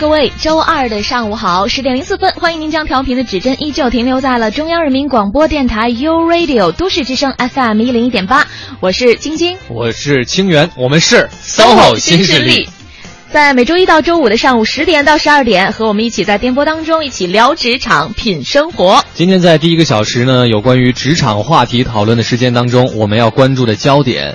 各位，周二的上午好，十点零四分，欢迎您将调频的指针依旧停留在了中央人民广播电台 u Radio 都市之声 FM 一零一点八，我是晶晶，我是清源，我们是 SOHO 新势力，在每周一到周五的上午十点到十二点，和我们一起在电波当中一起聊职场、品生活。今天在第一个小时呢，有关于职场话题讨论的时间当中，我们要关注的焦点。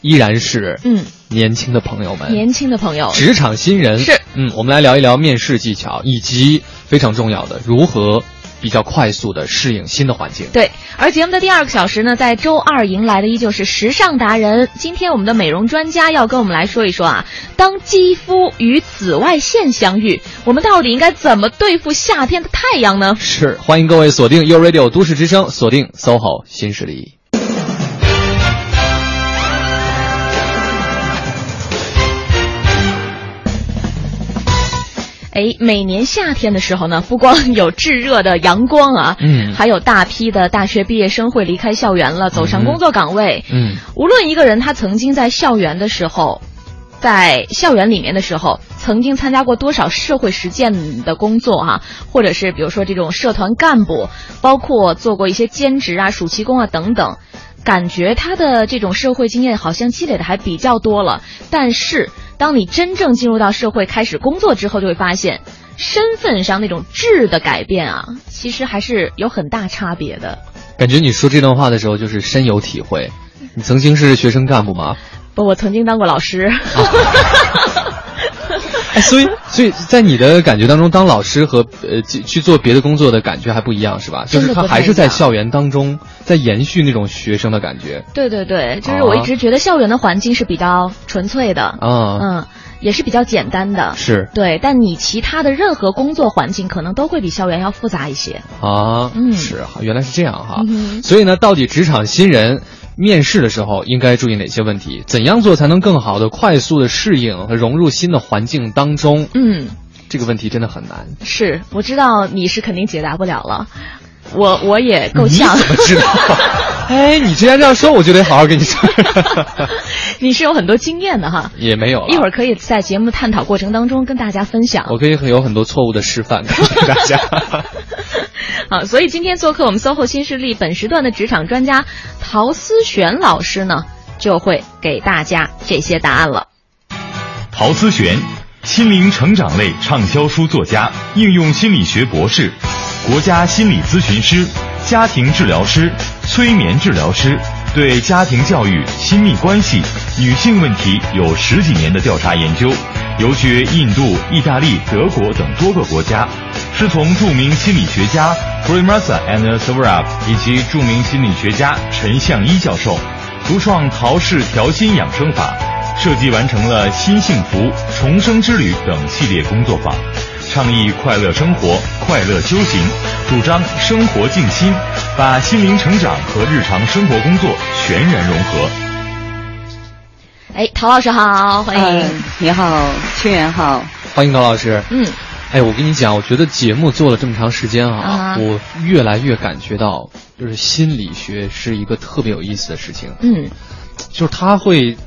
依然是嗯，年轻的朋友们，年轻的朋友，职场新人是嗯，我们来聊一聊面试技巧，以及非常重要的如何比较快速的适应新的环境。对，而节目的第二个小时呢，在周二迎来的依旧是时尚达人。今天我们的美容专家要跟我们来说一说啊，当肌肤与紫外线相遇，我们到底应该怎么对付夏天的太阳呢？是，欢迎各位锁定 u Radio 都市之声，锁定 SOHO 新势力。哎，每年夏天的时候呢，不光有炙热的阳光啊，嗯，还有大批的大学毕业生会离开校园了，走上工作岗位。嗯，无论一个人他曾经在校园的时候，在校园里面的时候，曾经参加过多少社会实践的工作哈，或者是比如说这种社团干部，包括做过一些兼职啊、暑期工啊等等，感觉他的这种社会经验好像积累的还比较多了，但是。当你真正进入到社会开始工作之后，就会发现，身份上那种质的改变啊，其实还是有很大差别的。感觉你说这段话的时候，就是深有体会。你曾经是学生干部吗？不，我曾经当过老师。哎，所以，所以在你的感觉当中，当老师和呃去做别的工作的感觉还不一样，是吧？就是他还是在校园当中，在延续那种学生的感觉。对对对，就是我一直觉得校园的环境是比较纯粹的，啊，嗯，也是比较简单的。是对，但你其他的任何工作环境可能都会比校园要复杂一些。啊，嗯，是，原来是这样哈。所以呢，到底职场新人？面试的时候应该注意哪些问题？怎样做才能更好的、快速的适应和融入新的环境当中？嗯，这个问题真的很难。是，我知道你是肯定解答不了了。我我也够呛。你怎么知道？哎，你既然这样说，我就得好好跟你说。你是有很多经验的哈。也没有。一会儿可以在节目探讨过程当中跟大家分享。我可以有很多错误的示范给大家。好，所以今天做客我们 SOHO 新势力本时段的职场专家陶思璇老师呢，就会给大家这些答案了。陶思璇，心灵成长类畅销书作家，应用心理学博士。国家心理咨询师、家庭治疗师、催眠治疗师，对家庭教育、亲密关系、女性问题有十几年的调查研究，游学印度、意大利、德国等多个国家，师从著名心理学家 f r e m a s a and s v a r a 以及著名心理学家陈向一教授，独创陶氏调心养生法，设计完成了新幸福重生之旅等系列工作坊。倡议快乐生活、快乐修行，主张生活静心，把心灵成长和日常生活工作全然融合。哎，陶老师好，欢迎！你好，清源好，欢迎陶老师。嗯，哎，我跟你讲，我觉得节目做了这么长时间啊，我越来越感觉到，就是心理学是一个特别有意思的事情。嗯，就是它会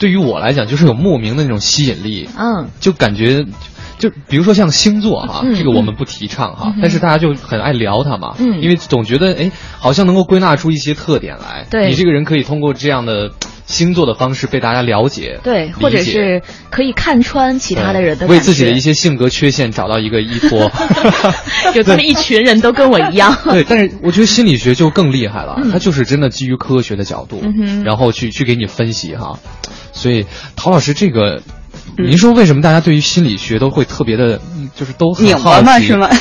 对于我来讲，就是有莫名的那种吸引力。嗯，就感觉。就比如说像星座哈，这个我们不提倡哈，但是大家就很爱聊它嘛，嗯，因为总觉得哎，好像能够归纳出一些特点来，对，你这个人可以通过这样的星座的方式被大家了解，对，或者是可以看穿其他的人的，为自己的一些性格缺陷找到一个依托，有这么一群人都跟我一样，对，但是我觉得心理学就更厉害了，它就是真的基于科学的角度，然后去去给你分析哈，所以陶老师这个。您说为什么大家对于心理学都会特别的，就是都很好奇是吗？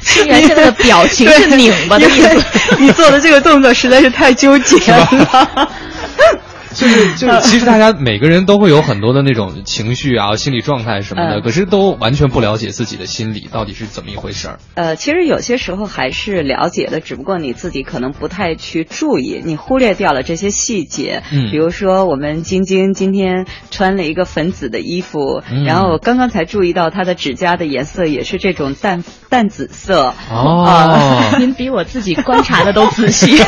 清源现在的表情是拧巴的意思，你做的这个动作实在是太纠结了。就是就是，其实大家每个人都会有很多的那种情绪啊、心理状态什么的，可是都完全不了解自己的心理到底是怎么一回事儿。呃，其实有些时候还是了解的，只不过你自己可能不太去注意，你忽略掉了这些细节。嗯，比如说我们晶晶今天穿了一个粉紫的衣服，然后我刚刚才注意到她的指甲的颜色也是这种淡淡紫色。哦，您比我自己观察的都仔细。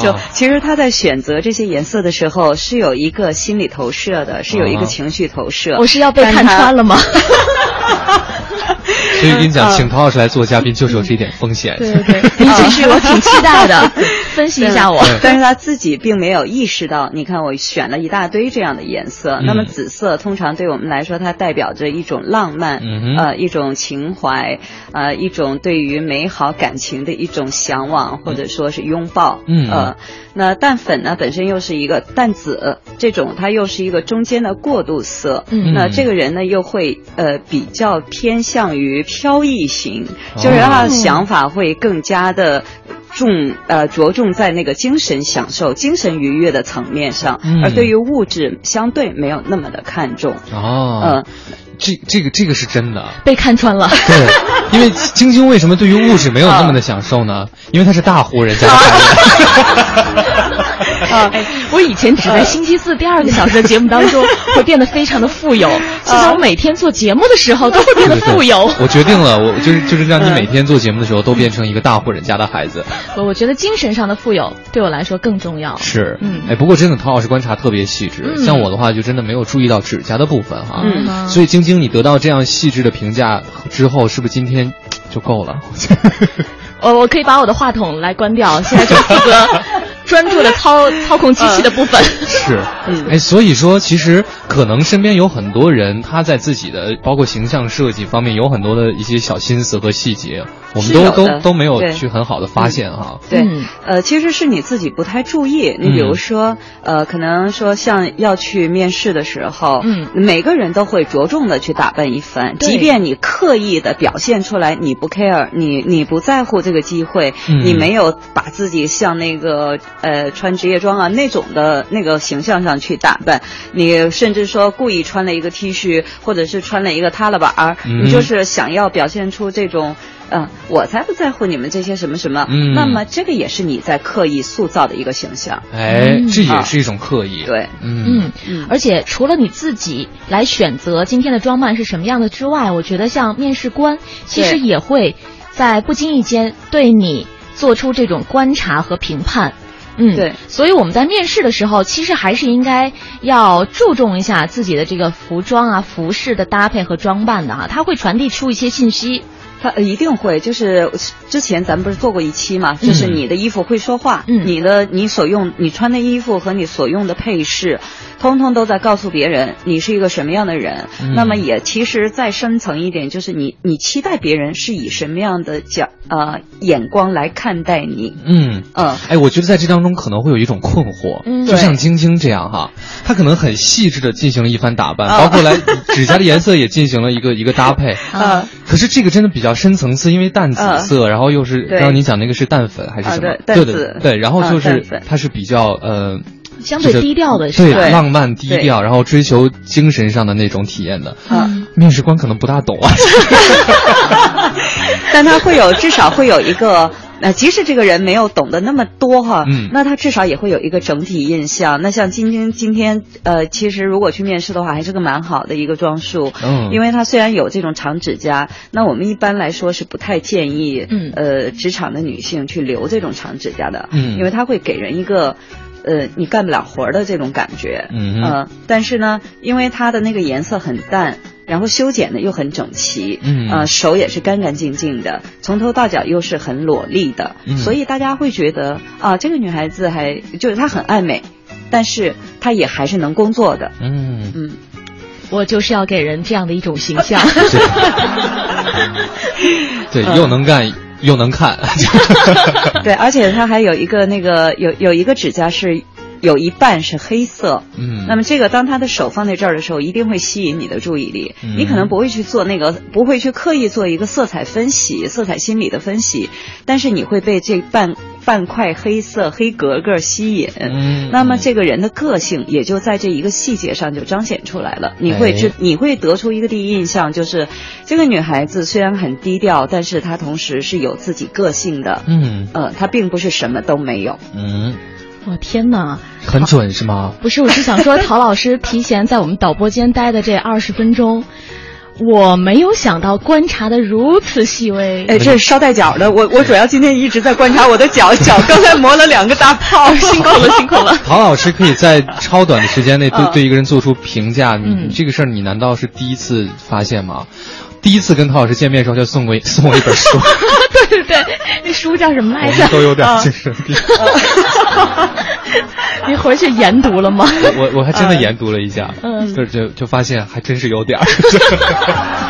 就其实他在选择这些颜色的时候，是有一个心理投射的，是有一个情绪投射。我是要被看穿了吗？所以跟你讲，请陶老师来做嘉宾，就是有这一点风险。对对对，您继续，我挺期待的。分析一下我。但是他自己并没有意识到，你看我选了一大堆这样的颜色。那么紫色通常对我们来说，它代表着一种浪漫，呃，一种情怀，呃，一种对于美好感情的一种向往，或者说是拥抱。嗯。呃，那淡粉呢，本身又是一个淡紫，这种它又是一个中间的过渡色。嗯。那这个人呢，又会呃比较偏向于飘逸型，就是他的想法会更加的。重呃着重在那个精神享受、精神愉悦的层面上，而对于物质相对没有那么的看重。哦，嗯，这这个这个是真的，被看穿了。对，因为晶晶为什么对于物质没有那么的享受呢？因为她是大户人家的孩子。啊，我以前只在星期四第二个小时的节目当中 会变得非常的富有，现在我每天做节目的时候都会变得富有。我决定了，我 就是就是让你每天做节目的时候都变成一个大户人家的孩子。我我觉得精神上的富有对我来说更重要。是，嗯，哎，不过真的陶老师观察特别细致，像我的话就真的没有注意到指甲的部分哈。嗯，所以晶晶，你得到这样细致的评价之后，是不是今天就够了？我 我可以把我的话筒来关掉，现在就负责。专注的操操控机器的部分是，哎，所以说其实可能身边有很多人，他在自己的包括形象设计方面有很多的一些小心思和细节，我们都都都没有去很好的发现哈。对，呃，其实是你自己不太注意。你比如说，呃，可能说像要去面试的时候，嗯，每个人都会着重的去打扮一番，即便你刻意的表现出来你不 care，你你不在乎这个机会，你没有把自己像那个。呃，穿职业装啊那种的那个形象上去打扮，你甚至说故意穿了一个 T 恤，或者是穿了一个踏拉板儿，你就是想要表现出这种，嗯，我才不在乎你们这些什么什么。嗯，那么这个也是你在刻意塑造的一个形象。哎，这也是一种刻意。对，嗯嗯。而且除了你自己来选择今天的装扮是什么样的之外，我觉得像面试官其实也会在不经意间对你做出这种观察和评判。嗯，对，所以我们在面试的时候，其实还是应该要注重一下自己的这个服装啊、服饰的搭配和装扮的哈，它会传递出一些信息。它一定会，就是之前咱们不是做过一期嘛，就是你的衣服会说话，嗯，你的你所用你穿的衣服和你所用的配饰。通通都在告诉别人你是一个什么样的人，那么也其实再深层一点，就是你你期待别人是以什么样的角呃眼光来看待你。嗯。嗯，哎，我觉得在这当中可能会有一种困惑，就像晶晶这样哈，她可能很细致的进行了一番打扮，包括来指甲的颜色也进行了一个一个搭配。啊，可是这个真的比较深层次，因为淡紫色，然后又是刚刚你讲那个是淡粉还是什么？对对对，然后就是它是比较呃。相对低调的，对浪漫低调，然后追求精神上的那种体验的，面试官可能不大懂啊。但他会有，至少会有一个，呃，即使这个人没有懂得那么多哈，嗯，那他至少也会有一个整体印象。那像晶晶今天，呃，其实如果去面试的话，还是个蛮好的一个装束，嗯，因为他虽然有这种长指甲，那我们一般来说是不太建议，嗯，呃，职场的女性去留这种长指甲的，嗯，因为它会给人一个。呃，你干不了活的这种感觉，嗯，但是呢，因为它的那个颜色很淡，然后修剪的又很整齐，嗯，呃，手也是干干净净的，从头到脚又是很裸丽的，所以大家会觉得啊，这个女孩子还就是她很爱美，但是她也还是能工作的，嗯。嗯，我就是要给人这样的一种形象，对，又能干。又能看，对，而且他还有一个那个有有一个指甲是有一半是黑色，嗯，那么这个当他的手放在这儿的时候，一定会吸引你的注意力，你可能不会去做那个，不会去刻意做一个色彩分析、色彩心理的分析，但是你会被这半半块黑色黑格格吸引，嗯，那么这个人的个性也就在这一个细节上就彰显出来了。你会知，你会得出一个第一印象，就是这个女孩子虽然很低调，但是她同时是有自己个性的，嗯，呃，她并不是什么都没有，嗯。我天哪，很准是吗？不是，我是想说，陶老师提前在我们导播间待的这二十分钟，我没有想到观察的如此细微。哎，这是捎带脚的。我我主要今天一直在观察我的脚，脚刚才磨了两个大泡，辛苦了，辛苦了。陶老师可以在超短的时间内对对一个人做出评价，你这个事儿你难道是第一次发现吗？第一次跟陶老师见面的时候就送过 送我一本书，对对对，那书叫什么来着？都有点精神病。你回去研读了吗？我我还真的研读了一下，嗯，就就就发现还真是有点儿。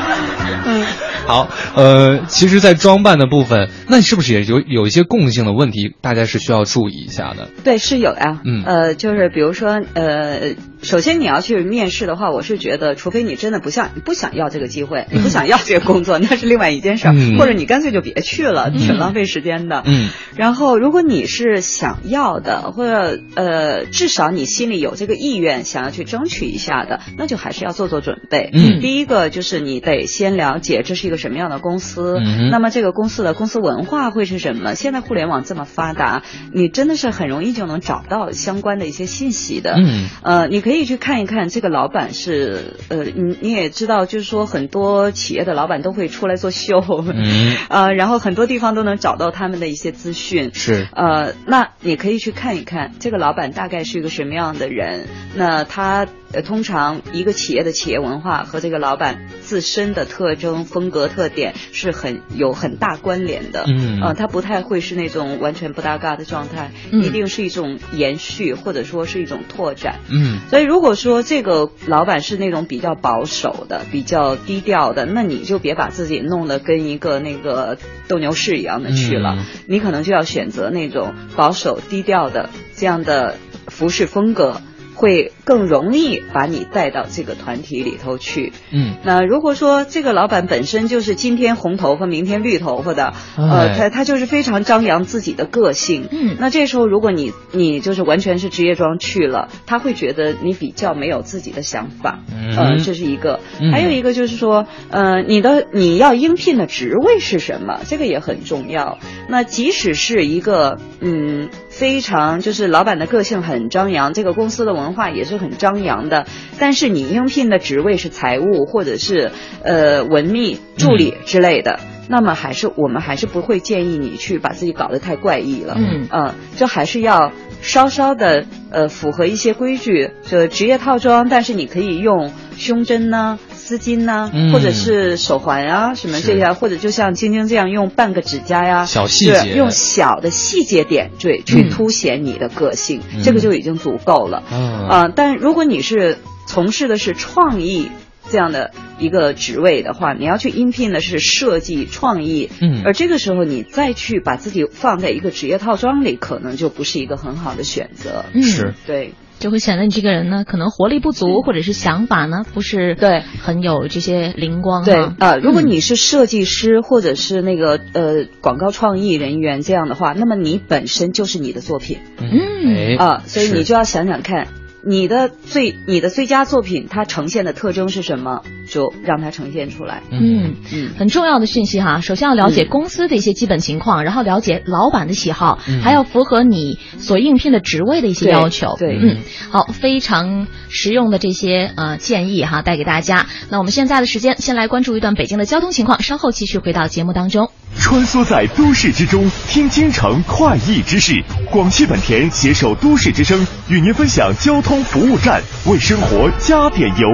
嗯。好，呃，其实，在装扮的部分，那是不是也有有一些共性的问题，大家是需要注意一下的？对，是有呀。嗯，呃，就是比如说，呃，首先你要去面试的话，我是觉得，除非你真的不想不想要这个机会，你不想要这个工作，那是另外一件事儿，或者你干脆就别去了，挺浪费时间的。嗯。然后，如果你是想要的，或者呃，至少你心里有这个意愿，想要去争取一下的，那就还是要做做准备。嗯。第一个就是你得先了解这是一个。什么样的公司？那么这个公司的公司文化会是什么？现在互联网这么发达，你真的是很容易就能找到相关的一些信息的。嗯，呃，你可以去看一看这个老板是呃，你你也知道，就是说很多企业的老板都会出来做秀，嗯，呃，然后很多地方都能找到他们的一些资讯。是，呃，那你可以去看一看这个老板大概是一个什么样的人。那他。呃，通常一个企业的企业文化和这个老板自身的特征、风格特点是很有很大关联的。嗯，啊，他不太会是那种完全不搭嘎的状态，一定是一种延续或者说是一种拓展。嗯，所以如果说这个老板是那种比较保守的、比较低调的，那你就别把自己弄得跟一个那个斗牛士一样的去了。你可能就要选择那种保守低调的这样的服饰风格。会更容易把你带到这个团体里头去。嗯，那如果说这个老板本身就是今天红头发，明天绿头发的，呃，他他就是非常张扬自己的个性。嗯，那这时候如果你你就是完全是职业装去了，他会觉得你比较没有自己的想法。嗯，这是一个。还有一个就是说，呃，你的你要应聘的职位是什么？这个也很重要。那即使是一个嗯。非常就是老板的个性很张扬，这个公司的文化也是很张扬的。但是你应聘的职位是财务或者是呃文秘助理之类的，那么还是我们还是不会建议你去把自己搞得太怪异了。嗯嗯，就还是要稍稍的呃符合一些规矩，就职业套装，但是你可以用胸针呢。丝巾呐，或者是手环啊，什么这些，或者就像晶晶这样用半个指甲呀，小细节，用小的细节点缀去凸显你的个性，这个就已经足够了。啊，但如果你是从事的是创意这样的一个职位的话，你要去应聘的是设计创意，嗯，而这个时候你再去把自己放在一个职业套装里，可能就不是一个很好的选择。是，对。就会显得你这个人呢，可能活力不足，或者是想法呢不是对很有这些灵光。对啊，如果你是设计师或者是那个呃广告创意人员这样的话，那么你本身就是你的作品。嗯啊，所以你就要想想看。你的最你的最佳作品，它呈现的特征是什么？就让它呈现出来。嗯嗯，很重要的讯息哈。首先要了解公司的一些基本情况，然后了解老板的喜好，还要符合你所应聘的职位的一些要求。对，嗯，好，非常实用的这些呃建议哈，带给大家。那我们现在的时间，先来关注一段北京的交通情况，稍后继续回到节目当中。穿梭在都市之中，听京城快意之事。广汽本田携手都市之声，与您分享交通服务站，为生活加点油。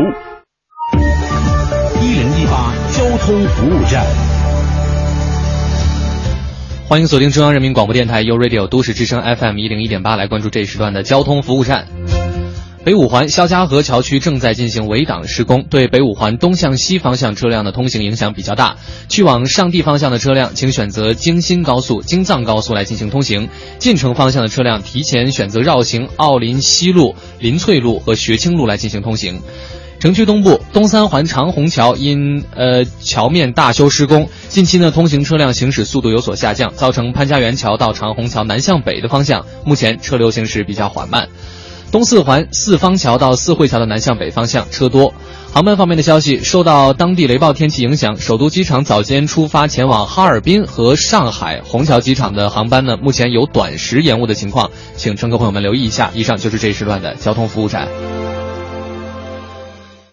一零一八交通服务站，欢迎锁定中央人民广播电台 u Radio 都市之声 FM 一零一点八，来关注这一时段的交通服务站。北五环肖家河桥区正在进行围挡施工，对北五环东向西方向车辆的通行影响比较大。去往上地方向的车辆，请选择京新高速、京藏高速来进行通行；进城方向的车辆，提前选择绕行奥林西路、林翠路和学清路来进行通行。城区东部东三环长虹桥因呃桥面大修施工，近期呢通行车辆行驶速度有所下降，造成潘家园桥到长虹桥南向北的方向目前车流行驶比较缓慢。东四环四方桥到四惠桥的南向北方向车多。航班方面的消息，受到当地雷暴天气影响，首都机场早间出发前往哈尔滨和上海虹桥机场的航班呢，目前有短时延误的情况，请乘客朋友们留意一下。以上就是这一时段的交通服务站。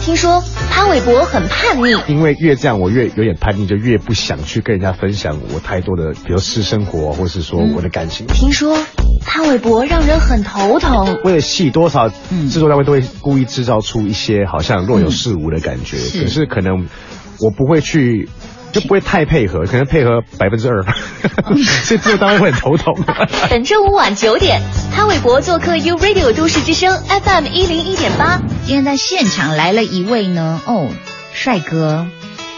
听说潘玮柏很叛逆，因为越这样，我越有点叛逆，就越不想去跟人家分享我太多的，比如私生活，或是说我的感情。听说潘玮柏让人很头疼，为了戏，多少制作单位都会故意制造出一些好像若有似无的感觉，可是可能我不会去。就不会太配合，可能配合百分之二，所以这个当然会很头痛。本周五晚九点，潘玮柏做客 U Radio 都市之声 FM 一零一点八。今天在现场来了一位呢，哦，帅哥。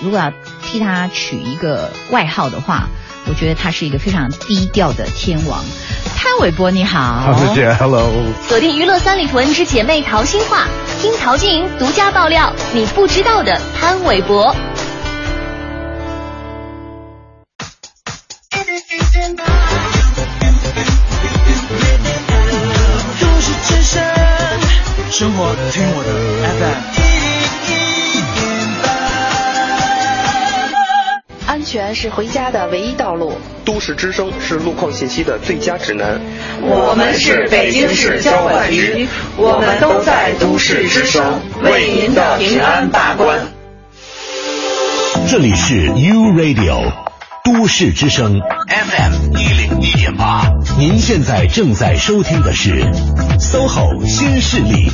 如果要替他取一个外号的话，我觉得他是一个非常低调的天王。潘玮柏，你好。好，谢谢，Hello。锁定娱乐三里屯之姐妹淘心话，听陶晶莹独家爆料你不知道的潘玮柏。生活听我的 FM 安全是回家的唯一道路。都市之声是路况信息的最佳指南。我们是北京市交管局，我们都在都市之声为您的平安把关。这里是 U Radio 都市之声 FM 一零一点八，您现在正在收听的是 SOHO 新势力。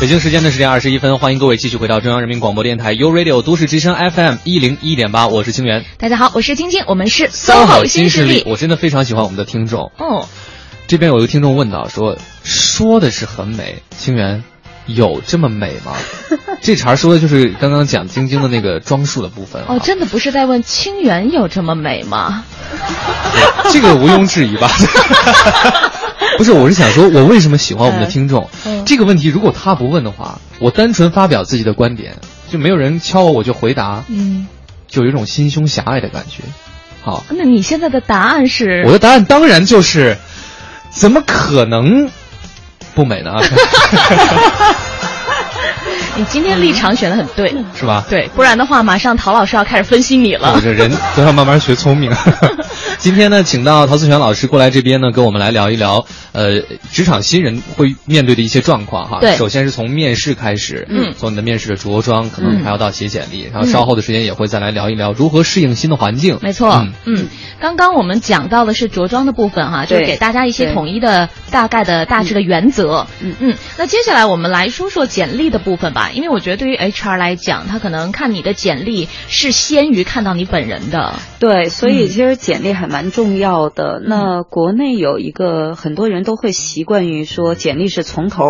北京时间的十点二十一分，欢迎各位继续回到中央人民广播电台 u Radio 都市之声 FM 一零一点八，我是清源。大家好，我是晶晶，我们是 SOHO 新势力。我真的非常喜欢我们的听众。哦，这边有一个听众问到说，说的是很美，清源有这么美吗？这茬说的就是刚刚讲晶晶的那个装束的部分。哦，真的不是在问清源有这么美吗？这个毋庸置疑吧。不是，我是想说，我为什么喜欢我们的听众？这个问题，如果他不问的话，我单纯发表自己的观点，就没有人敲我，我就回答，嗯，就有一种心胸狭隘的感觉。好，那你现在的答案是？我的答案当然就是，怎么可能不美的啊。你今天立场选的很对，是吧？对，不然的话，马上陶老师要开始分析你了。我这人都要慢慢学聪明。今天呢，请到陶思璇老师过来这边呢，跟我们来聊一聊，呃，职场新人会面对的一些状况哈。对。首先是从面试开始，嗯，从你的面试的着装，可能还要到写简历，然后稍后的时间也会再来聊一聊如何适应新的环境。没错，嗯，刚刚我们讲到的是着装的部分哈，就给大家一些统一的、大概的、大致的原则。嗯嗯。那接下来我们来说说简历的部分吧，因为我觉得对于 HR 来讲，他可能看你的简历是先于看到你本人的。对，所以其实简历还蛮重要的。那国内有一个很多人都会习惯于说，简历是从头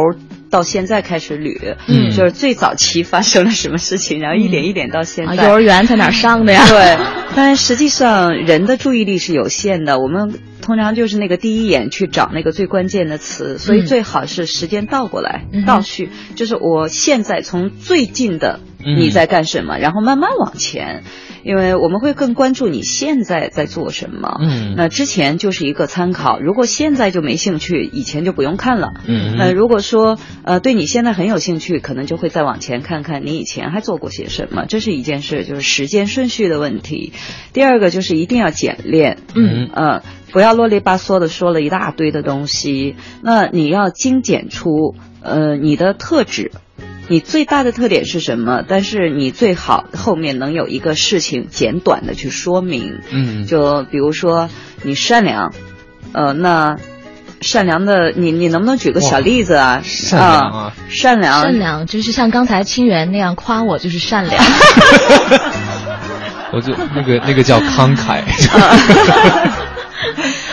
到现在开始捋，嗯，就是最早期发生了什么事情，然后一点一点到现在。幼儿园在哪上的呀？对，但实际上人的注意力是有限的，我们通常就是那个第一眼去找那个最关键的词，所以最好是时间倒过来倒叙，就是我现在从最近的你在干什么，然后慢慢往前。因为我们会更关注你现在在做什么，嗯，那之前就是一个参考。如果现在就没兴趣，以前就不用看了，嗯，那如果说呃对你现在很有兴趣，可能就会再往前看看你以前还做过些什么，这是一件事，就是时间顺序的问题。第二个就是一定要简练，嗯呃，不要啰里吧嗦的说了一大堆的东西，那你要精简出呃你的特质。你最大的特点是什么？但是你最好后面能有一个事情简短的去说明。嗯，就比如说你善良，呃，那善良的你你能不能举个小例子啊？善良啊，善良，善良就是像刚才清源那样夸我就是善良。我就那个那个叫慷慨。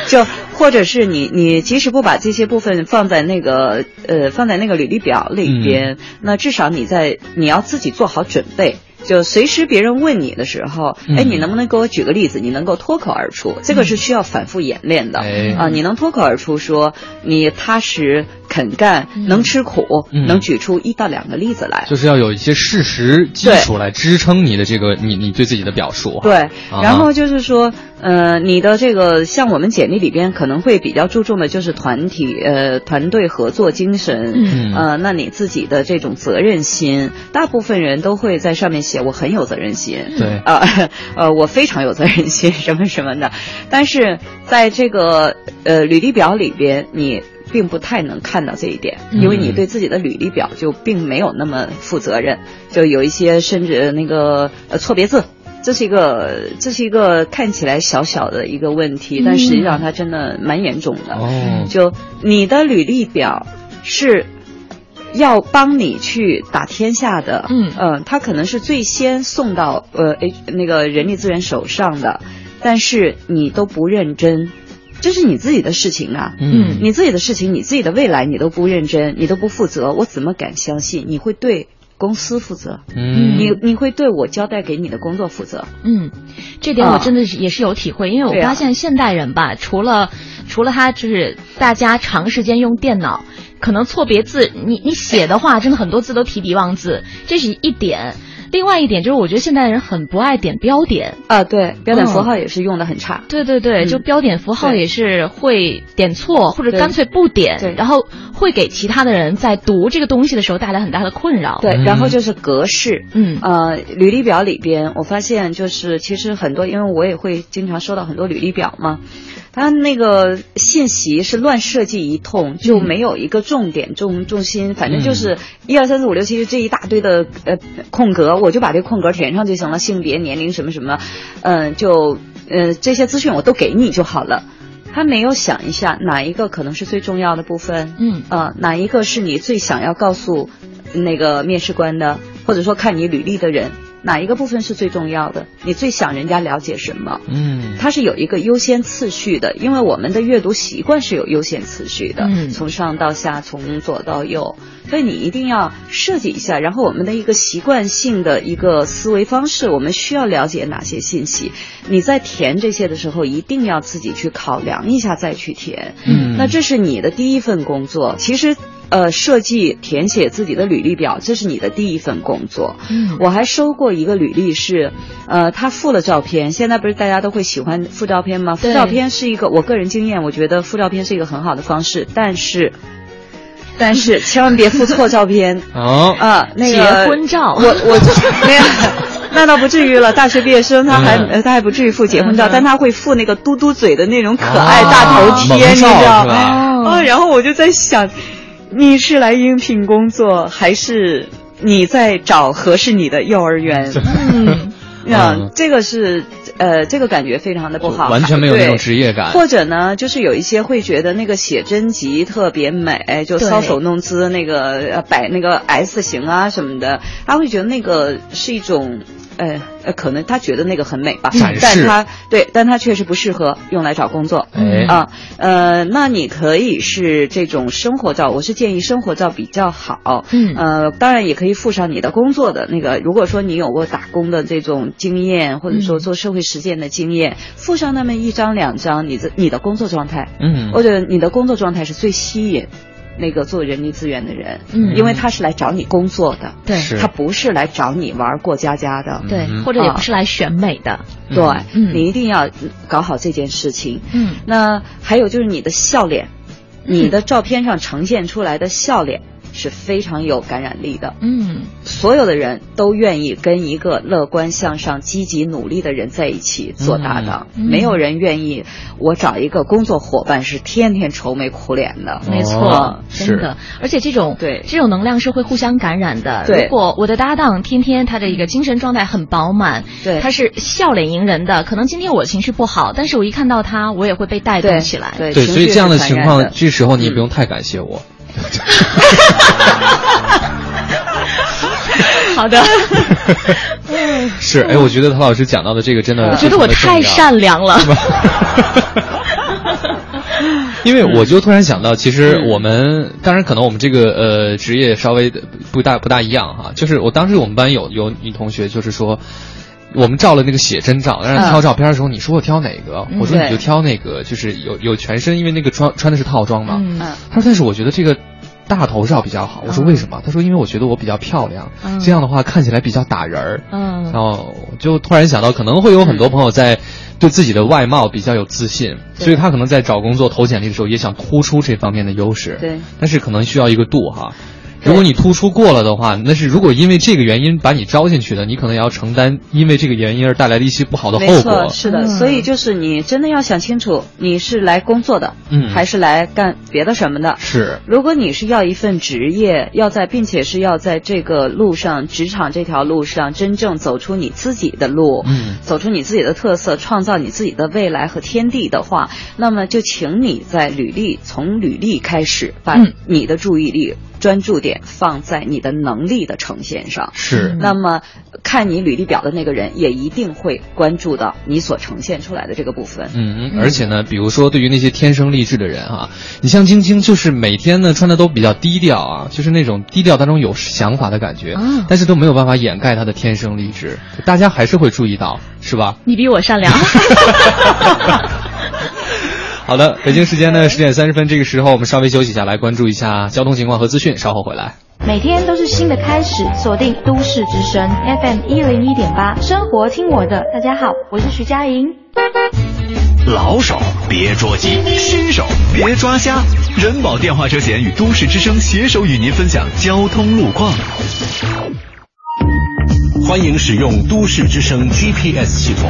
就。或或者是你你即使不把这些部分放在那个呃放在那个履历表里边，那至少你在你要自己做好准备。就随时别人问你的时候，哎，你能不能给我举个例子？你能够脱口而出，这个是需要反复演练的啊。你能脱口而出说你踏实肯干，能吃苦，能举出一到两个例子来，就是要有一些事实基础来支撑你的这个你你对自己的表述。对，然后就是说。呃，你的这个像我们简历里边可能会比较注重的就是团体呃团队合作精神，嗯，呃，那你自己的这种责任心，大部分人都会在上面写我很有责任心，对，啊呃 我非常有责任心什么什么的，但是在这个呃履历表里边，你并不太能看到这一点，因为你对自己的履历表就并没有那么负责任，就有一些甚至那个呃错别字。这是一个，这是一个看起来小小的一个问题，但实际上它真的蛮严重的。哦，就你的履历表是要帮你去打天下的，嗯嗯，它可能是最先送到呃 H 那个人力资源手上的，但是你都不认真，这是你自己的事情啊，嗯，你自己的事情，你自己的未来你都不认真，你都不负责，我怎么敢相信你会对？公司负责，嗯，你你会对我交代给你的工作负责，嗯，这点我真的是也是有体会，因为我发现现代人吧，除了除了他就是大家长时间用电脑，可能错别字，你你写的话真的很多字都提笔忘字，这是一点。另外一点就是，我觉得现代人很不爱点标点。啊，对，标点符号也是用的很差。对对对，就标点符号也是会点错，或者干脆不点，然后会给其他的人在读这个东西的时候带来很大的困扰。对，然后就是格式，嗯，呃，履历表里边，我发现就是其实很多，因为我也会经常收到很多履历表嘛。他那个信息是乱设计一通，就没有一个重点重重心，反正就是一二三四五六七这一大堆的呃空格，我就把这空格填上就行了，性别、年龄什么什么，嗯，就呃这些资讯我都给你就好了。他没有想一下哪一个可能是最重要的部分，嗯，呃哪一个是你最想要告诉那个面试官的，或者说看你履历的人。哪一个部分是最重要的？你最想人家了解什么？嗯，它是有一个优先次序的，因为我们的阅读习惯是有优先次序的，嗯从上到下，从左到右，所以你一定要设计一下。然后我们的一个习惯性的一个思维方式，我们需要了解哪些信息？你在填这些的时候，一定要自己去考量一下再去填。嗯，那这是你的第一份工作，其实。呃，设计填写自己的履历表，这是你的第一份工作。嗯，我还收过一个履历是，呃，他附了照片。现在不是大家都会喜欢附照片吗？附照片是一个我个人经验，我觉得附照片是一个很好的方式。但是，但是 千万别附错照片。哦啊，那个结婚照，我我那个 那倒不至于了。大学毕业生他还他还不至于附结婚照，但他会附那个嘟嘟嘴的那种可爱大头贴，你知道吗？啊，然后我就在想。你是来应聘工作，还是你在找合适你的幼儿园？嗯，啊，这个是呃，这个感觉非常的不好，完全没有那种职业感。或者呢，就是有一些会觉得那个写真集特别美，就搔首弄姿，那个摆那个 S 型啊什么的，他会觉得那个是一种。呃呃，可能他觉得那个很美吧，但他对，但他确实不适合用来找工作。啊，呃，那你可以是这种生活照，我是建议生活照比较好。嗯，呃，当然也可以附上你的工作的那个，如果说你有过打工的这种经验，或者说做社会实践的经验，附上那么一张两张，你的你的工作状态，嗯，或者你的工作状态是最吸引。那个做人力资源的人，嗯，因为他是来找你工作的，对，他不是来找你玩过家家的，对，或者也不是来选美的，对，嗯，你一定要搞好这件事情，嗯，那还有就是你的笑脸，你的照片上呈现出来的笑脸。是非常有感染力的，嗯，所有的人都愿意跟一个乐观向上、积极努力的人在一起做搭档，没有人愿意我找一个工作伙伴是天天愁眉苦脸的，没错，真的，而且这种对。这种能量是会互相感染的。如果我的搭档天天他的一个精神状态很饱满，对，他是笑脸迎人的，可能今天我情绪不好，但是我一看到他，我也会被带动起来，对，所以这样的。情况，这时候你也不用太感谢我。好的，是哎，我觉得陶老师讲到的这个真的，我觉得我太善良了。因为我就突然想到，其实我们当然可能我们这个呃职业稍微不大不大一样哈，就是我当时我们班有有女同学就是说。我们照了那个写真照，但是挑照片的时候，你说我挑哪个？我说你就挑那个，就是有有全身，因为那个穿穿的是套装嘛。他说，但是我觉得这个大头照比较好。我说为什么？他说因为我觉得我比较漂亮，这样的话看起来比较打人儿。嗯，然后就突然想到，可能会有很多朋友在对自己的外貌比较有自信，所以他可能在找工作投简历的时候也想突出这方面的优势。对，但是可能需要一个度哈。如果你突出过了的话，那是如果因为这个原因把你招进去的，你可能也要承担因为这个原因而带来的一些不好的后果。没错是的，所以就是你真的要想清楚，你是来工作的，嗯，还是来干别的什么的？是。如果你是要一份职业，要在，并且是要在这个路上，职场这条路上真正走出你自己的路，嗯，走出你自己的特色，创造你自己的未来和天地的话，那么就请你在履历从履历开始，把你的注意力。专注点放在你的能力的呈现上，是。那么，看你履历表的那个人也一定会关注到你所呈现出来的这个部分。嗯，而且呢，比如说对于那些天生丽质的人啊，你像晶晶，就是每天呢穿的都比较低调啊，就是那种低调当中有想法的感觉，但是都没有办法掩盖她的天生丽质，大家还是会注意到，是吧？你比我善良。好的，北京时间呢十点三十分，这个时候我们稍微休息一下，来关注一下交通情况和资讯，稍后回来。每天都是新的开始，锁定都市之声 FM 一零一点八，生活听我的。大家好，我是徐佳莹。老手别捉急，新手别抓瞎。人保电话车险与都市之声携手与您分享交通路况。欢迎使用都市之声 GPS 系统。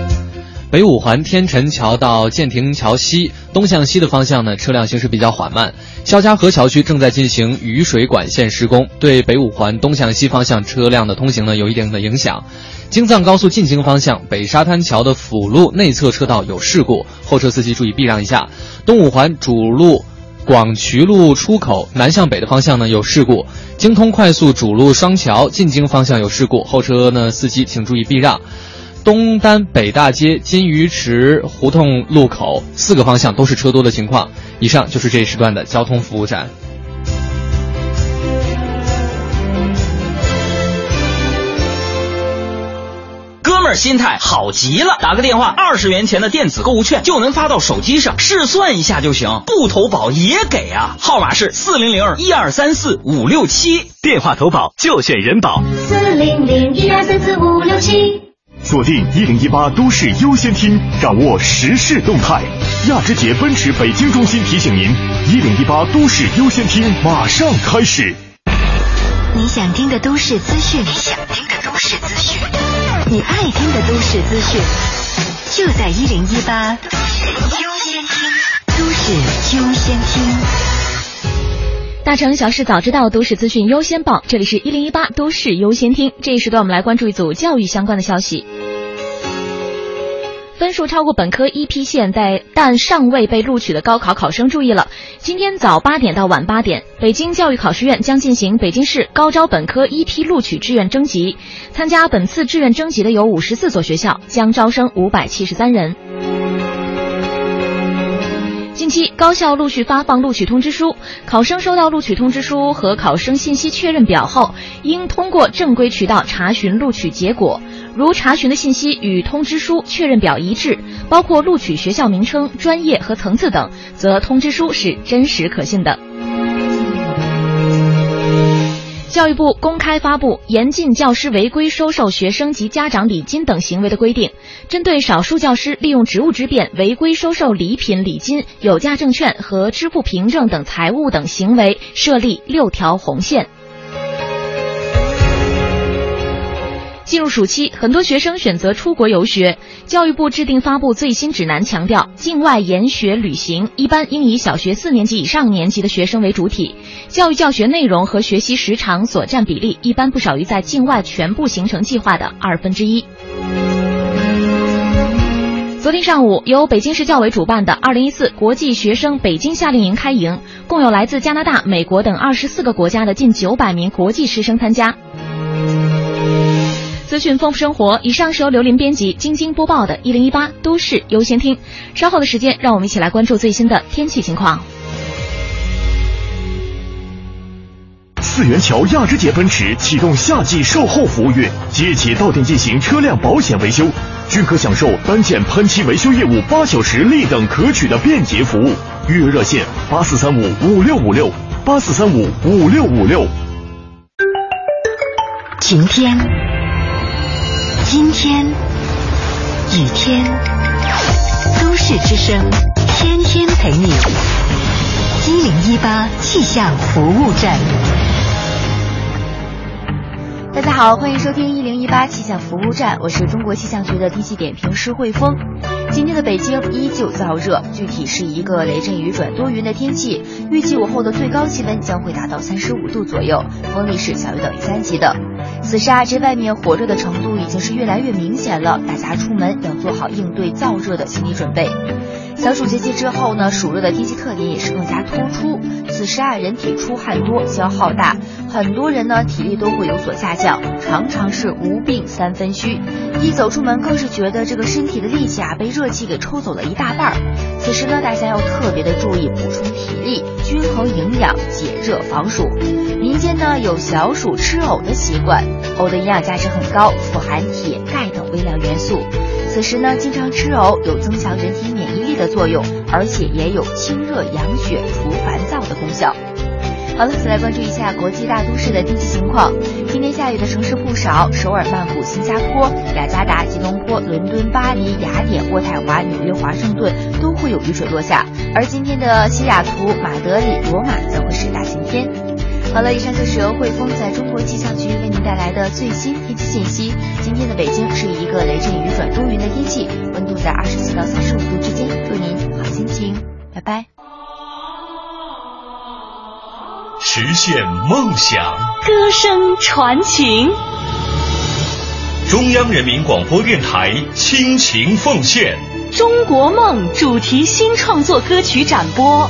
北五环天辰桥到建亭桥西东向西的方向呢，车辆行驶比较缓慢。肖家河桥区正在进行雨水管线施工，对北五环东向西方向车辆的通行呢有一定的影响。京藏高速进京方向北沙滩桥的辅路内侧车道有事故，后车司机注意避让一下。东五环主路广渠路出口南向北的方向呢有事故，京通快速主路双桥进京方向有事故，后车呢司机请注意避让。东单北大街金鱼池胡同路口四个方向都是车多的情况。以上就是这一时段的交通服务站。哥们儿心态好极了，打个电话，二十元钱的电子购物券就能发到手机上，试算一下就行，不投保也给啊。号码是四零零一二三四五六七，电话投保就选人保。四零零一二三四五六七。锁定一零一八都市优先听，掌握时事动态。亚之杰奔驰北京中心提醒您：一零一八都市优先听马上开始。你想听的都市资讯，你想听的都市资讯，你爱听的都市资讯，就在一零一八都市优先听。都市优先听。大城小事早知道，都市资讯优先报。这里是一零一八都市优先听。这一时段，我们来关注一组教育相关的消息。分数超过本科一批线在但尚未被录取的高考考生注意了，今天早八点到晚八点，北京教育考试院将进行北京市高招本科一批录取志愿征集。参加本次志愿征集的有五十四所学校，将招生五百七十三人。高校陆续发放录取通知书，考生收到录取通知书和考生信息确认表后，应通过正规渠道查询录取结果。如查询的信息与通知书确认表一致，包括录取学校名称、专业和层次等，则通知书是真实可信的。教育部公开发布《严禁教师违规收受学生及家长礼金等行为的规定》，针对少数教师利用职务之便违规收受礼品、礼金、有价证券和支付凭证等财物等行为，设立六条红线。进入暑期，很多学生选择出国游学。教育部制定发布最新指南，强调境外研学旅行一般应以小学四年级以上年级的学生为主体，教育教学内容和学习时长所占比例一般不少于在境外全部行程计划的二分之一。昨天上午，由北京市教委主办的2014国际学生北京夏令营开营，共有来自加拿大、美国等二十四个国家的近九百名国际师生参加。资讯丰富生活，以上是由刘林编辑、晶晶播报的《一零一八都市优先听》。稍后的时间，让我们一起来关注最新的天气情况。四元桥亚之杰奔驰启动夏季售后服务月，即日起到店进行车辆保险维修，均可享受单件喷漆维修业务八小时立等可取的便捷服务。预约热线：八四三五五六五六八四三五五六五六。晴天。阴天、雨天，都市之声，天天陪你。一零一八气象服务站。大家好，欢迎收听一零一八气象服务站，我是中国气象局的天气点评师汇丰。今天的北京依旧燥热，具体是一个雷阵雨转多云的天气，预计午后的最高气温将会达到三十五度左右，风力是小于等于三级的。此时啊，这外面火热的程度已经是越来越明显了，大家出门要做好应对燥热的心理准备。小暑节气之后呢，暑热的天气特点也是更加突出。此时啊，人体出汗多，消耗大，很多人呢体力都会有所下降，常常是无病三分虚。一走出门，更是觉得这个身体的力气啊被热气给抽走了一大半儿。此时呢，大家要特别的注意补充体力，均衡营养，解热防暑。民间呢有小暑吃藕的习惯，藕的营养价值很高，富含铁、钙等微量元素。此时呢，经常吃藕有增强人体免疫的作用，而且也有清热养血、除烦躁的功效。好的，再来关注一下国际大都市的天气情况。今天下雨的城市不少，首尔、曼谷、新加坡、雅加达、吉隆坡、伦敦、巴黎、雅典、渥太华、纽约、华盛顿都会有雨水落下。而今天的西雅图、马德里、罗马则会是大晴天。好了，以上就是由汇丰在中国气象局为您带来的最新天气信息。今天的北京是一个雷阵雨转多云的天气，温度在二十四到三十五度之间。祝您好心情，拜拜。实现梦想，歌声传情。中央人民广播电台倾情奉献《中国梦》主题新创作歌曲展播。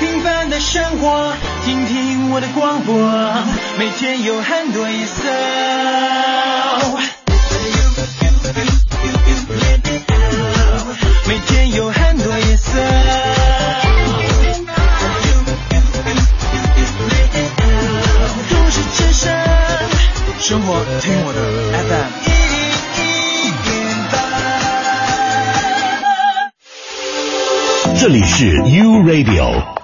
平凡的生活，听听我的广播，每天有很多颜色。每天有很多颜色。生活听我的 FM。这里是 U Radio。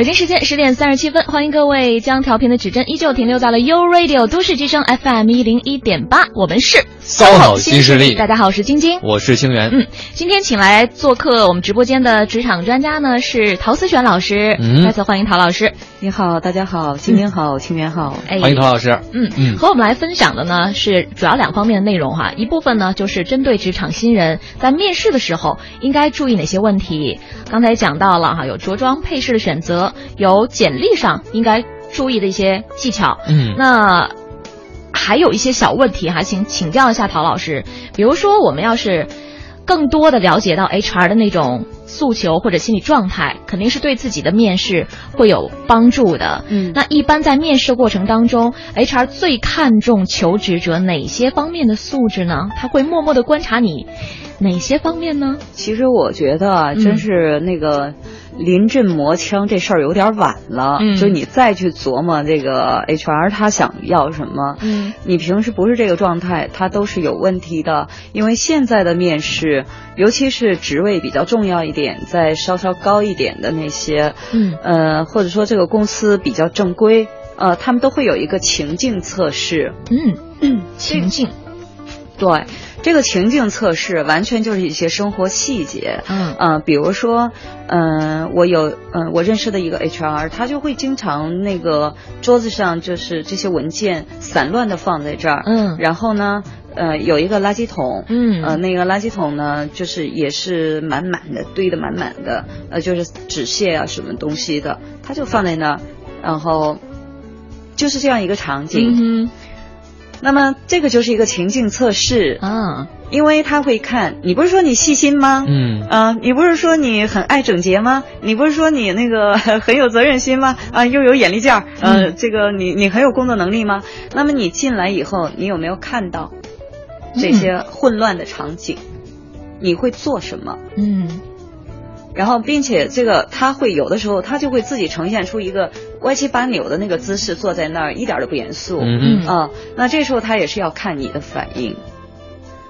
北京时间十点三十七分，欢迎各位将调频的指针依旧停留在了 U Radio 都市之声 FM 一零一点八，我们是骚好新势力。大家好，我是晶晶，我是清源。嗯，今天请来做客我们直播间的职场专家呢是陶思璇老师，嗯再次欢迎陶老师。你好，大家好，晶晶好，清源好，欢迎陶老师。嗯嗯，和我们来分享的呢是主要两方面的内容哈，一部分呢就是针对职场新人在面试的时候应该注意哪些问题。刚才讲到了哈，有着装配饰的选择。有简历上应该注意的一些技巧，嗯，那还有一些小问题哈，请请教一下陶老师。比如说，我们要是更多的了解到 HR 的那种诉求或者心理状态，肯定是对自己的面试会有帮助的。嗯，那一般在面试过程当中，HR 最看重求职者哪些方面的素质呢？他会默默的观察你哪些方面呢？其实我觉得，真是那个。临阵磨枪这事儿有点晚了，嗯，就你再去琢磨这个 HR 他想要什么，嗯，你平时不是这个状态，他都是有问题的。因为现在的面试，尤其是职位比较重要一点，再稍稍高一点的那些，嗯，呃，或者说这个公司比较正规，呃，他们都会有一个情境测试，嗯，情境，对。这个情境测试完全就是一些生活细节，嗯，呃，比如说，嗯，我有，嗯，我认识的一个 HR，他就会经常那个桌子上就是这些文件散乱的放在这儿，嗯，然后呢，呃，有一个垃圾桶，嗯，呃，那个垃圾桶呢，就是也是满满的，堆的满满的，呃，就是纸屑啊什么东西的，他就放在那儿，然后就是这样一个场景。嗯那么这个就是一个情境测试啊，因为他会看你不是说你细心吗？嗯啊，你不是说你很爱整洁吗？你不是说你那个 很有责任心吗？啊，又有眼力劲儿，呃，这个你你很有工作能力吗？那么你进来以后，你有没有看到这些混乱的场景？你会做什么？嗯。然后，并且这个他会有的时候，他就会自己呈现出一个歪七八扭的那个姿势，坐在那儿一点都不严肃。嗯嗯啊，那这时候他也是要看你的反应。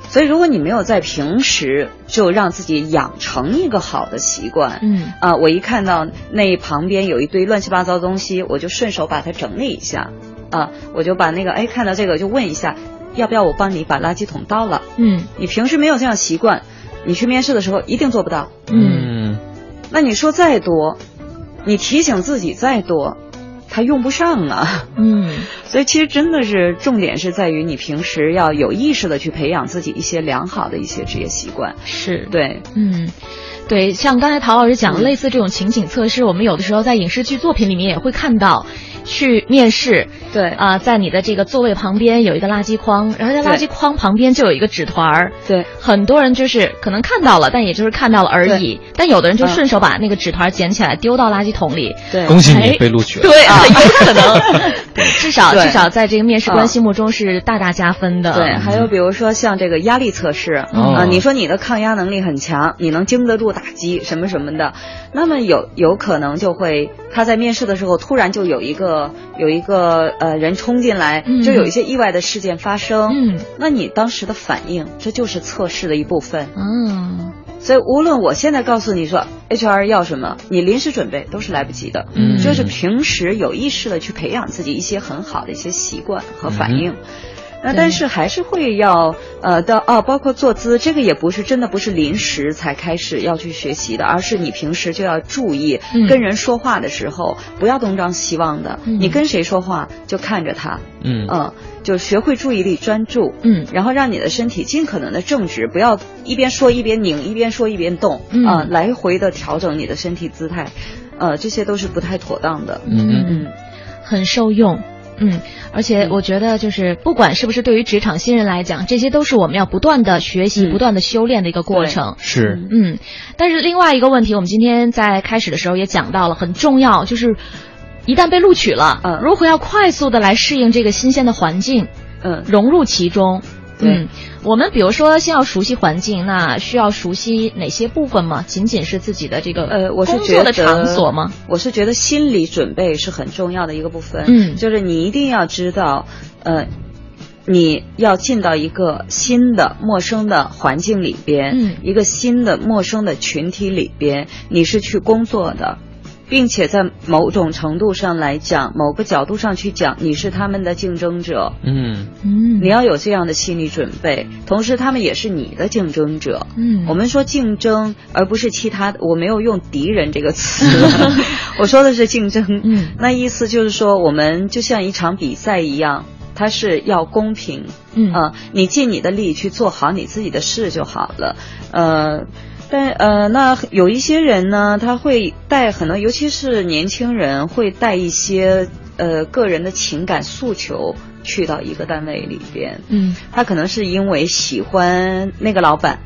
所以，如果你没有在平时就让自己养成一个好的习惯，嗯啊，我一看到那旁边有一堆乱七八糟东西，我就顺手把它整理一下，啊，我就把那个哎看到这个就问一下，要不要我帮你把垃圾桶倒了？嗯，你平时没有这样习惯，你去面试的时候一定做不到。嗯，那你说再多，你提醒自己再多，他用不上啊。嗯，所以其实真的是重点是在于你平时要有意识的去培养自己一些良好的一些职业习惯。是对，嗯。对，像刚才陶老师讲的，类似这种情景测试，我们有的时候在影视剧作品里面也会看到。去面试，对。啊，在你的这个座位旁边有一个垃圾筐，然后在垃圾筐旁边就有一个纸团儿，对，很多人就是可能看到了，但也就是看到了而已，但有的人就顺手把那个纸团捡起来丢到垃圾桶里，对，恭喜你被录取了，对，啊 有可能，至少至少在这个面试官心目中是大大加分的。对，还有比如说像这个压力测试啊，你说你的抗压能力很强，你能经得住打击什么什么的，那么有有可能就会他在面试的时候突然就有一个。有一个呃人冲进来，就有一些意外的事件发生。嗯，那你当时的反应，这就是测试的一部分。嗯，所以无论我现在告诉你说 HR 要什么，你临时准备都是来不及的。嗯，就是平时有意识的去培养自己一些很好的一些习惯和反应。那但是还是会要呃的哦，包括坐姿，这个也不是真的不是临时才开始要去学习的，而是你平时就要注意，跟人说话的时候不要东张西望的，你跟谁说话就看着他，嗯嗯，就学会注意力专注，嗯，然后让你的身体尽可能的正直，不要一边说一边拧，一边说一边动，啊，来回的调整你的身体姿态，呃，这些都是不太妥当的，嗯嗯，很受用。嗯，而且我觉得，就是不管是不是对于职场新人来讲，这些都是我们要不断的学习、不断的修炼的一个过程。是，嗯。但是另外一个问题，我们今天在开始的时候也讲到了，很重要，就是一旦被录取了，嗯，如何要快速的来适应这个新鲜的环境，嗯，融入其中。嗯，我们比如说先要熟悉环境，那需要熟悉哪些部分吗？仅仅是自己的这个呃，我是工作的场所吗？我是觉得心理准备是很重要的一个部分。嗯，就是你一定要知道，呃，你要进到一个新的陌生的环境里边，嗯，一个新的陌生的群体里边，你是去工作的。并且在某种程度上来讲，某个角度上去讲，你是他们的竞争者。嗯嗯，你要有这样的心理准备，同时他们也是你的竞争者。嗯，我们说竞争，而不是其他的，我没有用敌人这个词，我说的是竞争。嗯，那意思就是说，我们就像一场比赛一样，它是要公平。嗯啊，你尽你的力去做好你自己的事就好了。呃。但呃，那有一些人呢，他会带很多，尤其是年轻人，会带一些呃个人的情感诉求去到一个单位里边。嗯，他可能是因为喜欢那个老板，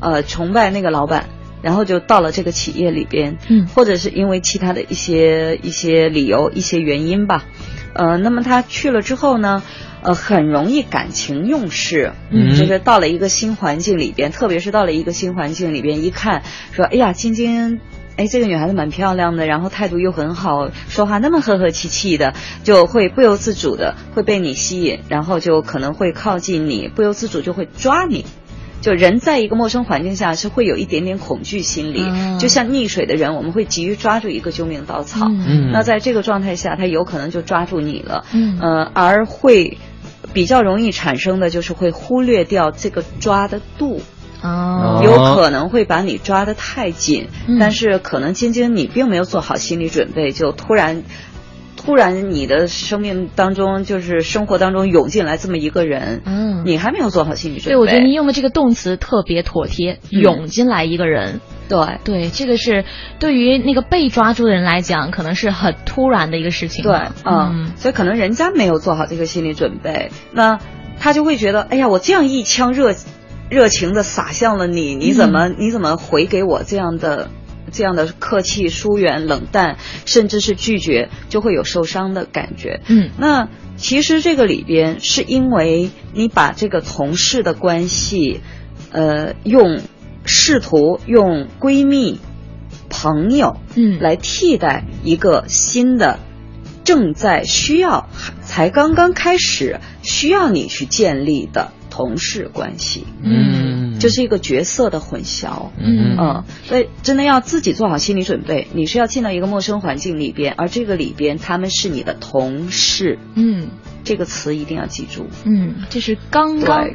呃，崇拜那个老板，然后就到了这个企业里边。嗯，或者是因为其他的一些一些理由、一些原因吧。呃，那么他去了之后呢？呃，很容易感情用事，嗯，就是到了一个新环境里边，特别是到了一个新环境里边，一看说，哎呀，晶晶哎，这个女孩子蛮漂亮的，然后态度又很好，说话那么和和气气的，就会不由自主的会被你吸引，然后就可能会靠近你，不由自主就会抓你。就人在一个陌生环境下是会有一点点恐惧心理，就像溺水的人，我们会急于抓住一个救命稻草。那在这个状态下，他有可能就抓住你了。呃，而会比较容易产生的就是会忽略掉这个抓的度。哦，有可能会把你抓得太紧，但是可能晶晶你并没有做好心理准备，就突然，突然你的生命当中就是生活当中涌进来这么一个人，嗯，你还没有做好心理准备。对，我觉得您用的这个动词特别妥帖，涌进来一个人。对对，这个是对于那个被抓住的人来讲，可能是很突然的一个事情。对，嗯，所以可能人家没有做好这个心理准备，那他就会觉得，哎呀，我这样一腔热。热情的洒向了你，你怎么你怎么回给我这样的这样的客气疏远冷淡，甚至是拒绝，就会有受伤的感觉。嗯，那其实这个里边是因为你把这个同事的关系，呃，用试图用闺蜜、朋友，嗯，来替代一个新的正在需要才刚刚开始需要你去建立的。同事关系，嗯，就是一个角色的混淆，嗯。嗯，所以真的要自己做好心理准备，你是要进到一个陌生环境里边，而这个里边他们是你的同事，嗯，这个词一定要记住，嗯，这是刚刚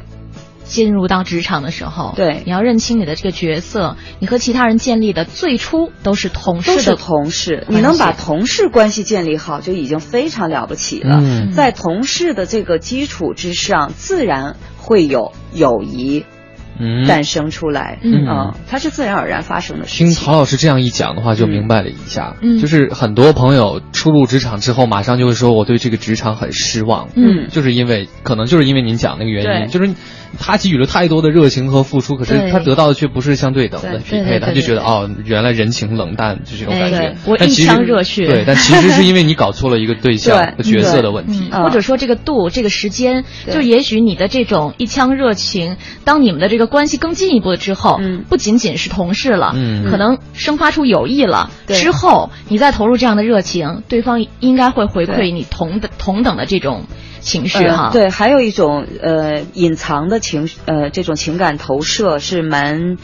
进入到职场的时候，对，你要认清你的这个角色，你和其他人建立的最初都是同事的同事，你能把同事关系建立好，就已经非常了不起了，在同事的这个基础之上，自然。会有友谊诞生出来，嗯，它是自然而然发生的事情。听曹老师这样一讲的话，就明白了一下，嗯。就是很多朋友初入职场之后，马上就会说我对这个职场很失望，嗯，就是因为可能就是因为您讲那个原因，就是。他给予了太多的热情和付出，可是他得到的却不是相对等的匹配的，他就觉得哦，原来人情冷淡就这种感觉。我一腔热血，对，但其实是因为你 搞错了一个对象和角色的问题，或者说这个度、这个时间，就也许你的这种一腔热情，当你们的这个关系更进一步了之后，不仅仅是同事了，可能生发出友谊了之后，你再投入这样的热情，对方应该会回馈你同等同等的这种。情绪哈，对，还有一种呃隐藏的情呃这种情感投射是蛮，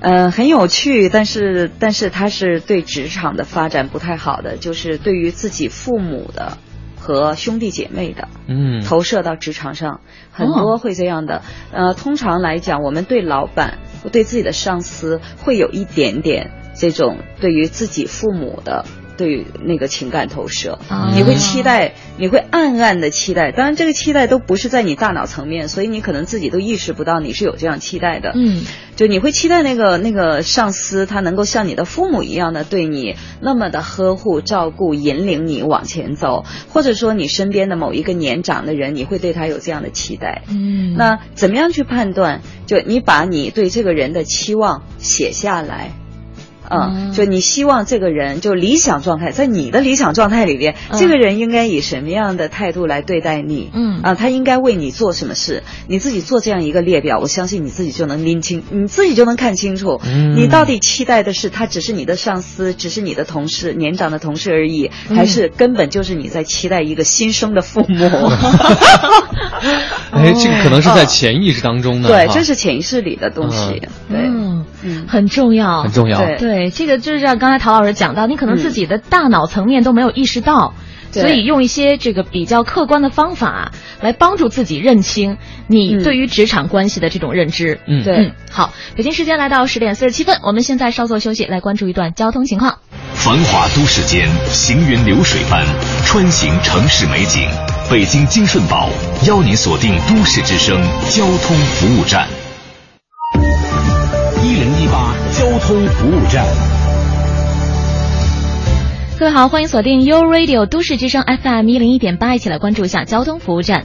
呃很有趣，但是但是它是对职场的发展不太好的，就是对于自己父母的和兄弟姐妹的，嗯，投射到职场上很多会这样的，呃通常来讲，我们对老板对自己的上司会有一点点这种对于自己父母的。对那个情感投射，你会期待，你会暗暗的期待。当然，这个期待都不是在你大脑层面，所以你可能自己都意识不到你是有这样期待的。嗯，就你会期待那个那个上司他能够像你的父母一样的对你那么的呵护、照顾、引领你往前走，或者说你身边的某一个年长的人，你会对他有这样的期待。嗯，那怎么样去判断？就你把你对这个人的期望写下来。嗯，就你希望这个人就理想状态，在你的理想状态里边，这个人应该以什么样的态度来对待你？嗯。啊，他应该为你做什么事？你自己做这样一个列表，我相信你自己就能拎清，你自己就能看清楚，你到底期待的是他只是你的上司，只是你的同事，年长的同事而已，还是根本就是你在期待一个新生的父母？哎，这个可能是在潜意识当中的，对，这是潜意识里的东西，对，嗯，很重要，很重要，对。对，这个就是像刚才陶老师讲到，你可能自己的大脑层面都没有意识到，所以用一些这个比较客观的方法来帮助自己认清你对于职场关系的这种认知。嗯，对。好，北京时间来到十点四十七分，我们现在稍作休息，来关注一段交通情况。繁华都市间，行云流水般穿行城市美景，北京京顺宝邀您锁定都市之声交通服务站。通服务站，各位好，欢迎锁定 U Radio 都市之声 FM 一零一点八，一起来关注一下交通服务站。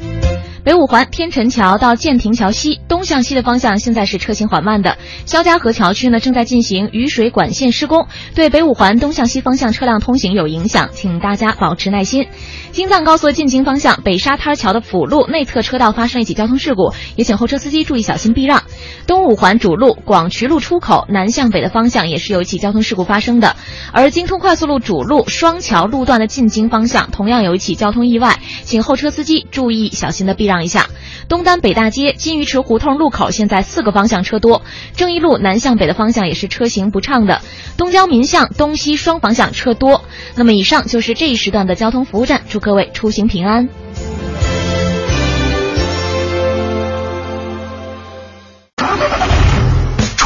北五环天辰桥到建亭桥西东向西的方向，现在是车行缓慢的。肖家河桥区呢正在进行雨水管线施工，对北五环东向西方向车辆通行有影响，请大家保持耐心。京藏高速进京方向北沙滩桥的辅路内侧车道发生一起交通事故，也请后车司机注意小心避让。东五环主路广渠路出口南向北的方向也是有一起交通事故发生的，而京通快速路主路双桥路段的进京方向同样有一起交通意外，请后车司机注意小心的避让一下。东单北大街金鱼池胡同路口现在四个方向车多，正义路南向北的方向也是车行不畅的，东郊民巷东西双方向车多。那么以上就是这一时段的交通服务站，祝各位出行平安。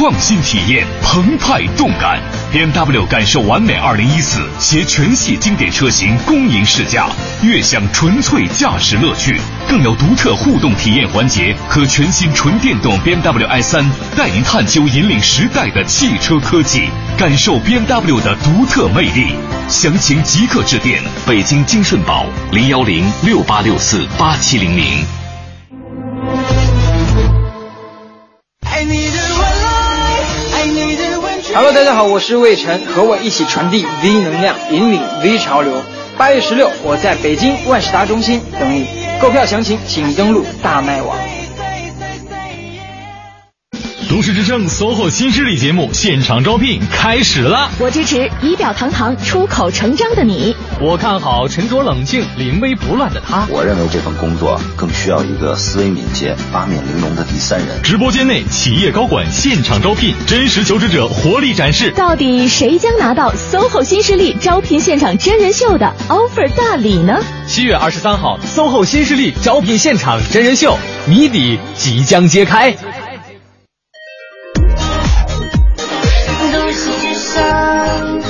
创新体验，澎湃动感。BMW 感受完美2014携全系经典车型恭迎试驾，悦享纯粹驾驶乐趣，更有独特互动体验环节和全新纯电动 BMW i3，带您探究引领时代的汽车科技，感受 BMW 的独特魅力。详情即刻致电北京金顺宝零幺零六八六四八七零零。爱你的 Hello，大家好，我是魏晨，和我一起传递 V 能量，引领 V 潮流。八月十六，我在北京万事达中心等你。购票详情请登录大麦网。都市之声 SOHO 新势力节目现场招聘开始了，我支持仪表堂堂、出口成章的你，我看好沉着冷静、临危不乱的他。我认为这份工作更需要一个思维敏捷、八面玲珑的第三人。直播间内，企业高管现场招聘，真实求职者活力展示。到底谁将拿到 SOHO 新势力招聘现场真人秀的 offer 大礼呢？七月二十三号，SOHO 新势力招聘现场真人秀谜底即将揭开。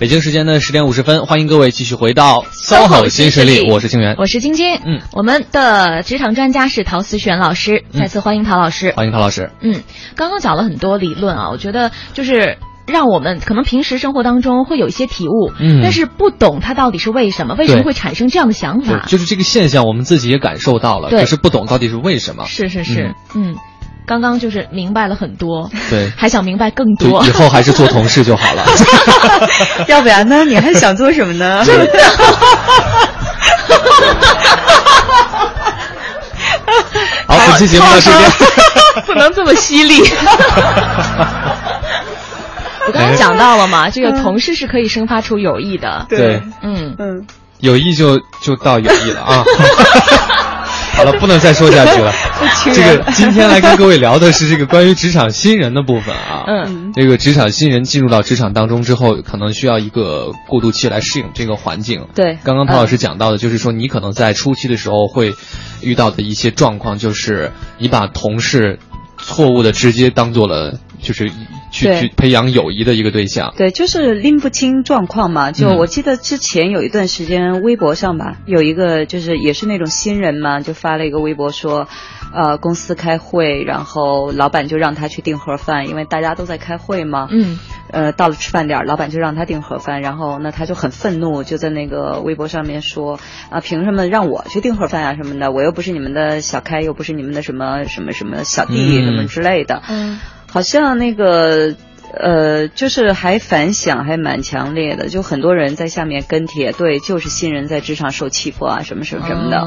北京时间的十点五十分，欢迎各位继续回到 SOHO 新势力，我是清源，我是晶晶，嗯，我们的职场专家是陶思璇老师，再次欢迎陶老师，欢迎陶老师，嗯，刚刚讲了很多理论啊，我觉得就是让我们可能平时生活当中会有一些体悟，嗯，但是不懂它到底是为什么，为什么会产生这样的想法，就是这个现象，我们自己也感受到了，可是不懂到底是为什么，是是是，嗯。刚刚就是明白了很多，对，还想明白更多。以后还是做同事就好了。要不然呢？你还想做什么呢？真的。好，本期节目到这边，不能这么犀利。我刚刚讲到了嘛，这个同事是可以生发出友谊的。对，嗯嗯，友谊就就到友谊了啊。好了，不能再说下去了。这个 今天来跟各位聊的是这个关于职场新人的部分啊。嗯，这个职场新人进入到职场当中之后，可能需要一个过渡期来适应这个环境。对，刚刚陶老师讲到的，就是说你可能在初期的时候会遇到的一些状况，就是你把同事错误的直接当做了就是。去去培养友谊的一个对象，对，就是拎不清状况嘛。就我记得之前有一段时间，微博上吧，有一个就是也是那种新人嘛，就发了一个微博说，呃，公司开会，然后老板就让他去订盒饭，因为大家都在开会嘛。嗯。呃，到了吃饭点老板就让他订盒饭，然后那他就很愤怒，就在那个微博上面说啊，凭什么让我去订盒饭啊什么的？我又不是你们的小开，又不是你们的什么什么什么小弟什么之类的。嗯。好像那个呃，就是还反响还蛮强烈的，就很多人在下面跟帖，对，就是新人在职场受欺负啊，什么什么什么的。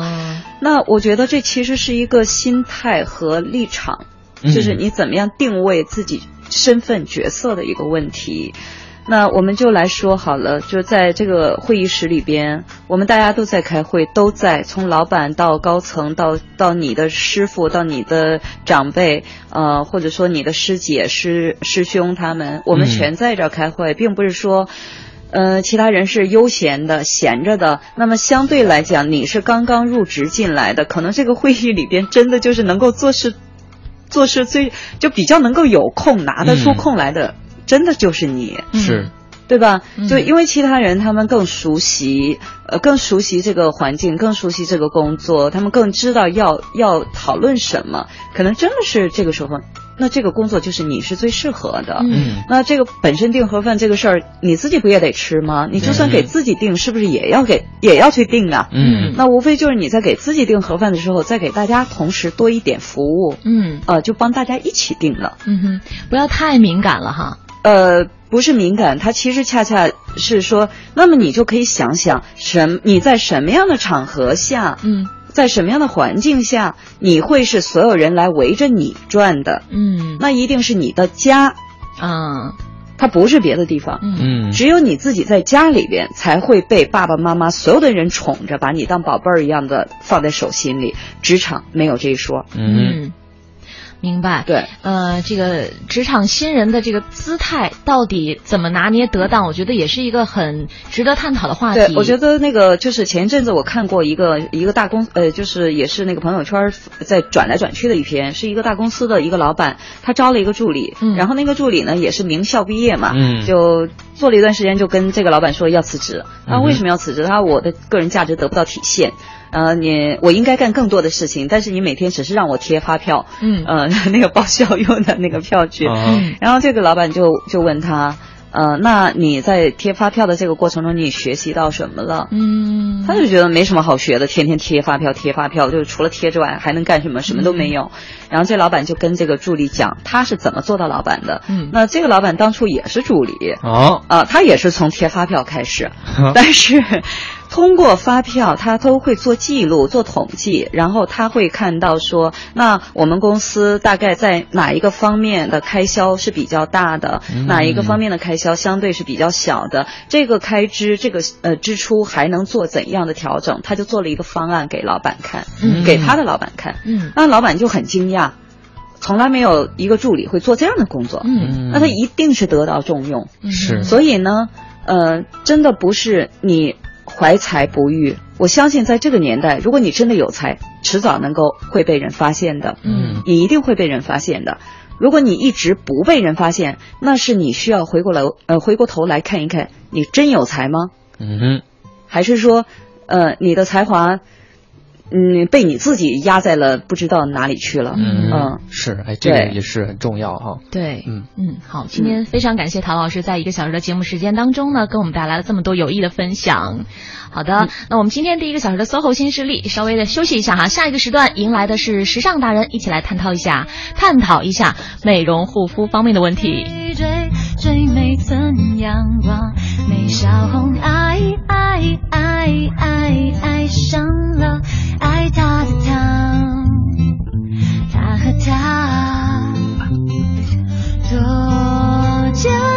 那我觉得这其实是一个心态和立场，就是你怎么样定位自己身份角色的一个问题。那我们就来说好了，就在这个会议室里边，我们大家都在开会，都在从老板到高层，到到你的师傅，到你的长辈，呃，或者说你的师姐、师师兄他们，我们全在这儿开会，并不是说，呃，其他人是悠闲的、闲着的。那么相对来讲，你是刚刚入职进来的，可能这个会议里边真的就是能够做事，做事最就比较能够有空拿得出空来的。真的就是你，是，对吧？就因为其他人他们更熟悉，呃，更熟悉这个环境，更熟悉这个工作，他们更知道要要讨论什么。可能真的是这个时候，那这个工作就是你是最适合的。嗯，那这个本身订盒饭这个事儿，你自己不也得吃吗？你就算给自己订，是不是也要给也要去订啊？嗯，那无非就是你在给自己订盒饭的时候，再给大家同时多一点服务。嗯，呃，就帮大家一起订了。嗯哼，不要太敏感了哈。呃，不是敏感，它其实恰恰是说，那么你就可以想想，什你在什么样的场合下，嗯。在什么样的环境下，你会是所有人来围着你转的？嗯，那一定是你的家，啊，它不是别的地方。嗯，只有你自己在家里边才会被爸爸妈妈所有的人宠着，把你当宝贝儿一样的放在手心里。职场没有这一说。嗯。明白，对，呃，这个职场新人的这个姿态到底怎么拿捏得当？我觉得也是一个很值得探讨的话题。对，我觉得那个就是前一阵子我看过一个一个大公，呃，就是也是那个朋友圈在转来转去的一篇，是一个大公司的一个老板，他招了一个助理，然后那个助理呢也是名校毕业嘛，就做了一段时间，就跟这个老板说要辞职。他为什么要辞职？他说我的个人价值得不到体现。呃，你我应该干更多的事情，但是你每天只是让我贴发票，嗯，呃，那个报销用的那个票据，然后这个老板就就问他，呃，那你在贴发票的这个过程中，你学习到什么了？嗯，他就觉得没什么好学的，天天贴发票贴发票，就是除了贴之外还能干什么？什么都没有。然后这老板就跟这个助理讲，他是怎么做到老板的？嗯，那这个老板当初也是助理，哦，啊，他也是从贴发票开始，但是。通过发票，他都会做记录、做统计，然后他会看到说，那我们公司大概在哪一个方面的开销是比较大的，哪一个方面的开销相对是比较小的，这个开支、这个呃支出还能做怎样的调整？他就做了一个方案给老板看，给他的老板看，那老板就很惊讶，从来没有一个助理会做这样的工作，嗯。那他一定是得到重用，是，所以呢，呃，真的不是你。怀才不遇，我相信在这个年代，如果你真的有才，迟早能够会被人发现的。嗯，你一定会被人发现的。如果你一直不被人发现，那是你需要回过来，呃，回过头来看一看，你真有才吗？嗯哼，还是说，呃，你的才华？嗯，被你自己压在了不知道哪里去了。嗯，是，哎，这个也是很重要哈。对，嗯嗯，好，今天非常感谢陶老师在一个小时的节目时间当中呢，给我们带来了这么多有益的分享。好的，那我们今天第一个小时的 SOHO 新势力稍微的休息一下哈，下一个时段迎来的是时尚达人，一起来探讨一下，探讨一下美容护肤方面的问题。追追美怎样光？美小红爱爱爱爱爱上了爱他的他，他和他多久？